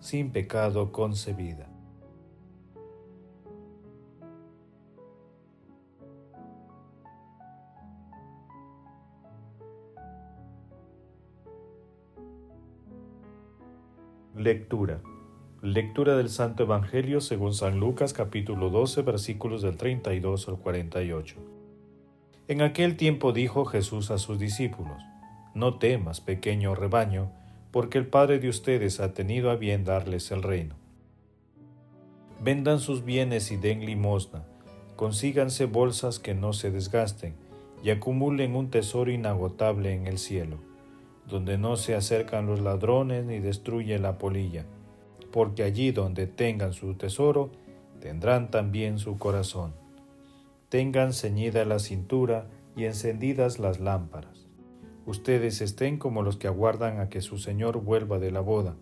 sin pecado concebida. Lectura. Lectura del Santo Evangelio según San Lucas capítulo 12 versículos del 32 al 48. En aquel tiempo dijo Jesús a sus discípulos, No temas, pequeño rebaño, porque el Padre de ustedes ha tenido a bien darles el reino. Vendan sus bienes y den limosna, consíganse bolsas que no se desgasten, y acumulen un tesoro inagotable en el cielo donde no se acercan los ladrones ni destruye la polilla, porque allí donde tengan su tesoro, tendrán también su corazón. Tengan ceñida la cintura y encendidas las lámparas. Ustedes estén como los que aguardan a que su Señor vuelva de la boda,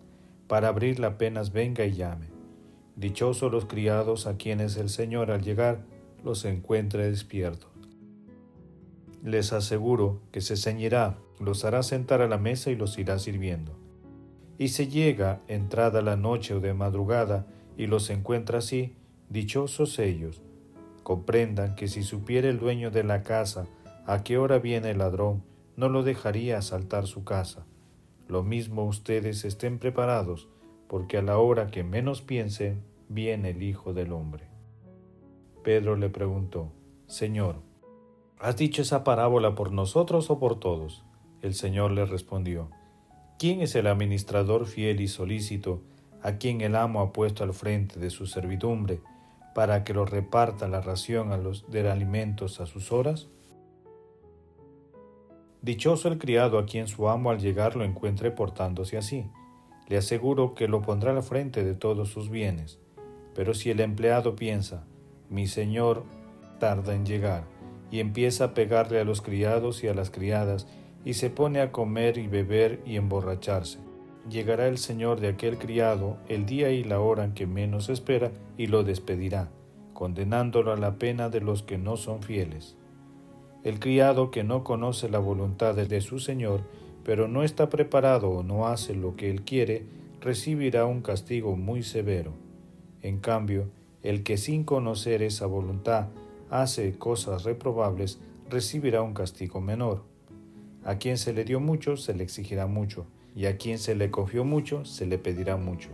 para abrirla apenas venga y llame. Dichosos los criados a quienes el Señor al llegar los encuentre despiertos. Les aseguro que se ceñirá los hará sentar a la mesa y los irá sirviendo. Y se llega, entrada la noche o de madrugada, y los encuentra así, dichosos ellos. Comprendan que si supiera el dueño de la casa a qué hora viene el ladrón, no lo dejaría asaltar su casa. Lo mismo ustedes estén preparados, porque a la hora que menos piensen, viene el Hijo del Hombre. Pedro le preguntó, Señor, ¿has dicho esa parábola por nosotros o por todos? El Señor le respondió, ¿quién es el administrador fiel y solícito a quien el amo ha puesto al frente de su servidumbre para que lo reparta la ración a los alimentos a sus horas? Dichoso el criado a quien su amo al llegar lo encuentre portándose así. Le aseguro que lo pondrá al frente de todos sus bienes. Pero si el empleado piensa, mi señor tarda en llegar, y empieza a pegarle a los criados y a las criadas, y se pone a comer y beber y emborracharse. Llegará el señor de aquel criado el día y la hora en que menos espera y lo despedirá, condenándolo a la pena de los que no son fieles. El criado que no conoce la voluntad de su señor, pero no está preparado o no hace lo que él quiere, recibirá un castigo muy severo. En cambio, el que sin conocer esa voluntad hace cosas reprobables, recibirá un castigo menor a quien se le dio mucho, se le exigirá mucho, y a quien se le cogió mucho, se le pedirá mucho.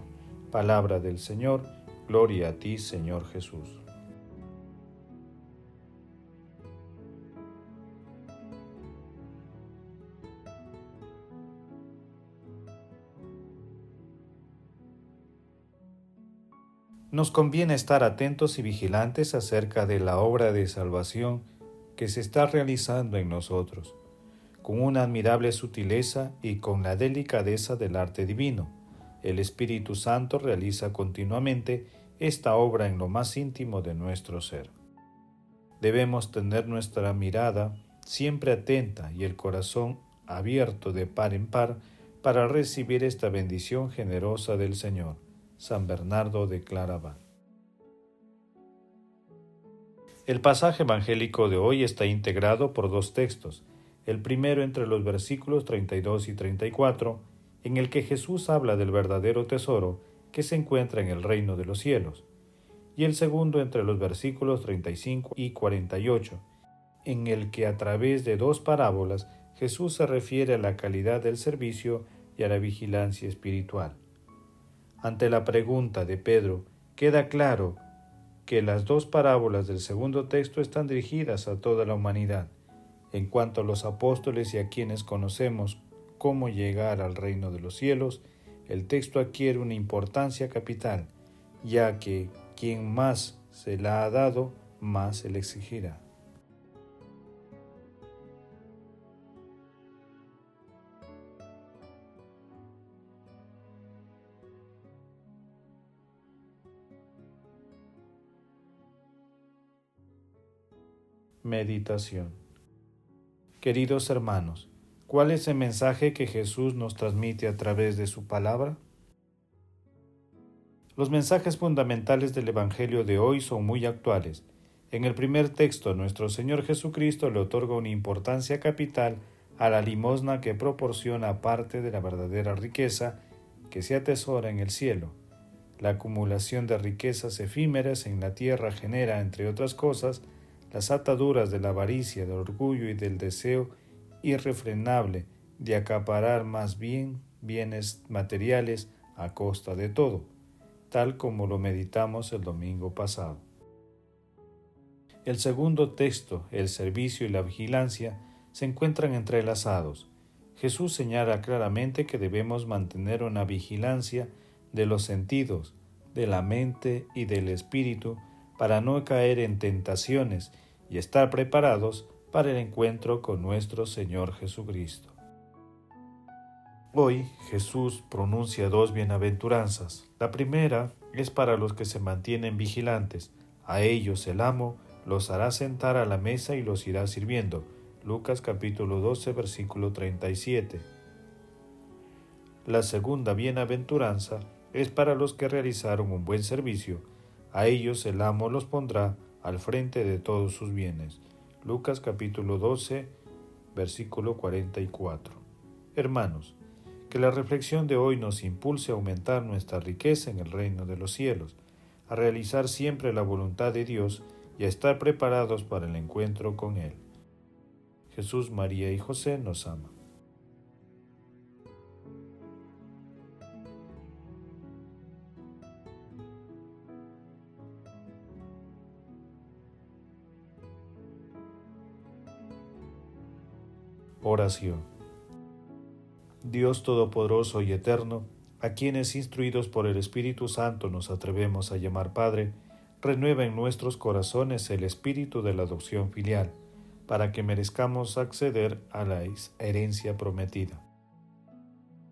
Palabra del Señor, gloria a ti, Señor Jesús. Nos conviene estar atentos y vigilantes acerca de la obra de salvación que se está realizando en nosotros con una admirable sutileza y con la delicadeza del arte divino. El Espíritu Santo realiza continuamente esta obra en lo más íntimo de nuestro ser. Debemos tener nuestra mirada siempre atenta y el corazón abierto de par en par para recibir esta bendición generosa del Señor. San Bernardo de Claraval. El pasaje evangélico de hoy está integrado por dos textos, el primero entre los versículos 32 y 34, en el que Jesús habla del verdadero tesoro que se encuentra en el reino de los cielos, y el segundo entre los versículos 35 y 48, en el que a través de dos parábolas Jesús se refiere a la calidad del servicio y a la vigilancia espiritual. Ante la pregunta de Pedro, queda claro que las dos parábolas del segundo texto están dirigidas a toda la humanidad, en cuanto a los apóstoles y a quienes conocemos cómo llegar al reino de los cielos, el texto adquiere una importancia capital, ya que quien más se la ha dado, más se le exigirá. Meditación Queridos hermanos, ¿cuál es el mensaje que Jesús nos transmite a través de su palabra? Los mensajes fundamentales del Evangelio de hoy son muy actuales. En el primer texto, nuestro Señor Jesucristo le otorga una importancia capital a la limosna que proporciona parte de la verdadera riqueza que se atesora en el cielo. La acumulación de riquezas efímeras en la tierra genera, entre otras cosas, las ataduras de la avaricia, del orgullo y del deseo irrefrenable de acaparar más bien bienes materiales a costa de todo tal como lo meditamos el domingo pasado. El segundo texto, el servicio y la vigilancia, se encuentran entrelazados. Jesús señala claramente que debemos mantener una vigilancia de los sentidos, de la mente y del espíritu para no caer en tentaciones y estar preparados para el encuentro con nuestro Señor Jesucristo. Hoy Jesús pronuncia dos bienaventuranzas. La primera es para los que se mantienen vigilantes. A ellos el amo los hará sentar a la mesa y los irá sirviendo. Lucas capítulo 12 versículo 37. La segunda bienaventuranza es para los que realizaron un buen servicio. A ellos el amo los pondrá al frente de todos sus bienes. Lucas capítulo 12 versículo 44. Hermanos, que la reflexión de hoy nos impulse a aumentar nuestra riqueza en el reino de los cielos, a realizar siempre la voluntad de Dios y a estar preparados para el encuentro con Él. Jesús, María y José nos ama. Oración. Dios Todopoderoso y Eterno, a quienes instruidos por el Espíritu Santo nos atrevemos a llamar Padre, renueva en nuestros corazones el espíritu de la adopción filial, para que merezcamos acceder a la herencia prometida.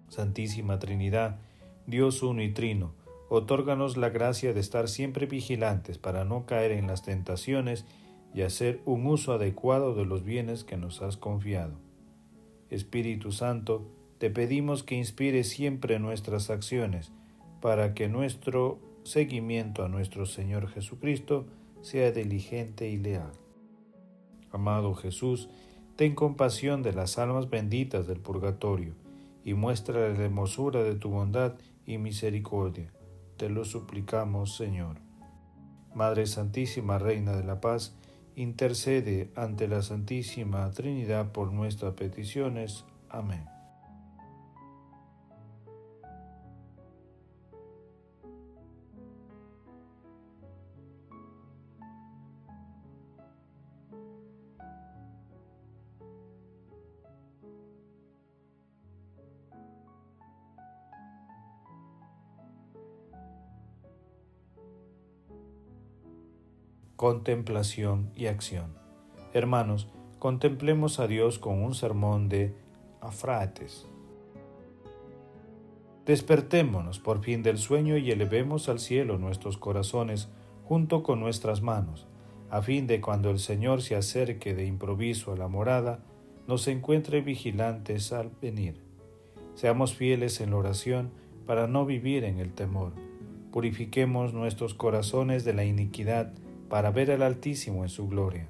Santísima Trinidad, Dios uno y trino, otórganos la gracia de estar siempre vigilantes para no caer en las tentaciones y hacer un uso adecuado de los bienes que nos has confiado. Espíritu Santo, te pedimos que inspire siempre nuestras acciones para que nuestro seguimiento a nuestro Señor Jesucristo sea diligente y leal. Amado Jesús, ten compasión de las almas benditas del purgatorio y muestra la hermosura de tu bondad y misericordia. Te lo suplicamos, Señor. Madre Santísima, Reina de la Paz, intercede ante la Santísima Trinidad por nuestras peticiones. Amén. Contemplación y acción. Hermanos, contemplemos a Dios con un sermón de Afrates. Despertémonos por fin del sueño y elevemos al cielo nuestros corazones junto con nuestras manos, a fin de cuando el Señor se acerque de improviso a la morada, nos encuentre vigilantes al venir. Seamos fieles en la oración para no vivir en el temor. Purifiquemos nuestros corazones de la iniquidad, para ver al Altísimo en su gloria.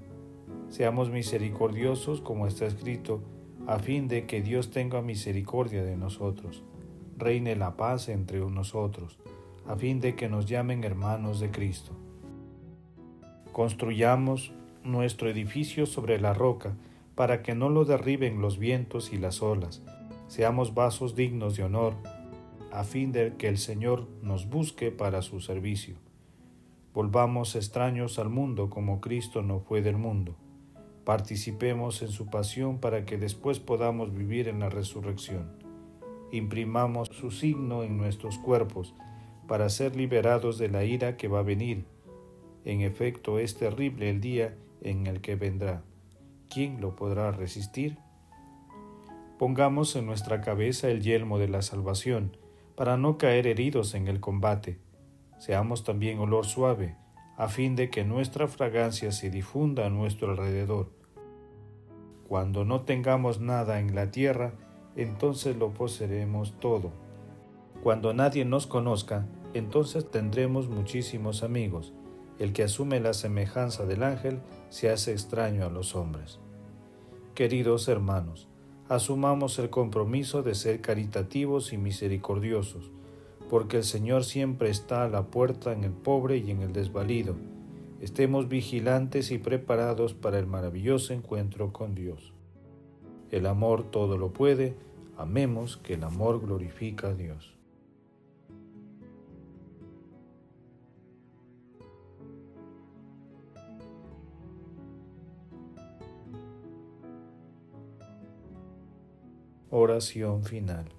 Seamos misericordiosos como está escrito, a fin de que Dios tenga misericordia de nosotros. Reine la paz entre nosotros, a fin de que nos llamen hermanos de Cristo. Construyamos nuestro edificio sobre la roca, para que no lo derriben los vientos y las olas. Seamos vasos dignos de honor, a fin de que el Señor nos busque para su servicio. Volvamos extraños al mundo como Cristo no fue del mundo. Participemos en su pasión para que después podamos vivir en la resurrección. Imprimamos su signo en nuestros cuerpos para ser liberados de la ira que va a venir. En efecto, es terrible el día en el que vendrá. ¿Quién lo podrá resistir? Pongamos en nuestra cabeza el yelmo de la salvación, para no caer heridos en el combate Seamos también olor suave, a fin de que nuestra fragancia se difunda a nuestro alrededor. Cuando no tengamos nada en la tierra, entonces lo poseeremos todo. Cuando nadie nos conozca, entonces tendremos muchísimos amigos. El que asume la semejanza del ángel se hace extraño a los hombres. Queridos hermanos, asumamos el compromiso de ser caritativos y misericordiosos, porque el Señor siempre está a la puerta en el pobre y en el desvalido. Estemos vigilantes y preparados para el maravilloso encuentro con Dios. El amor todo lo puede, amemos que el amor glorifica a Dios. Oración final.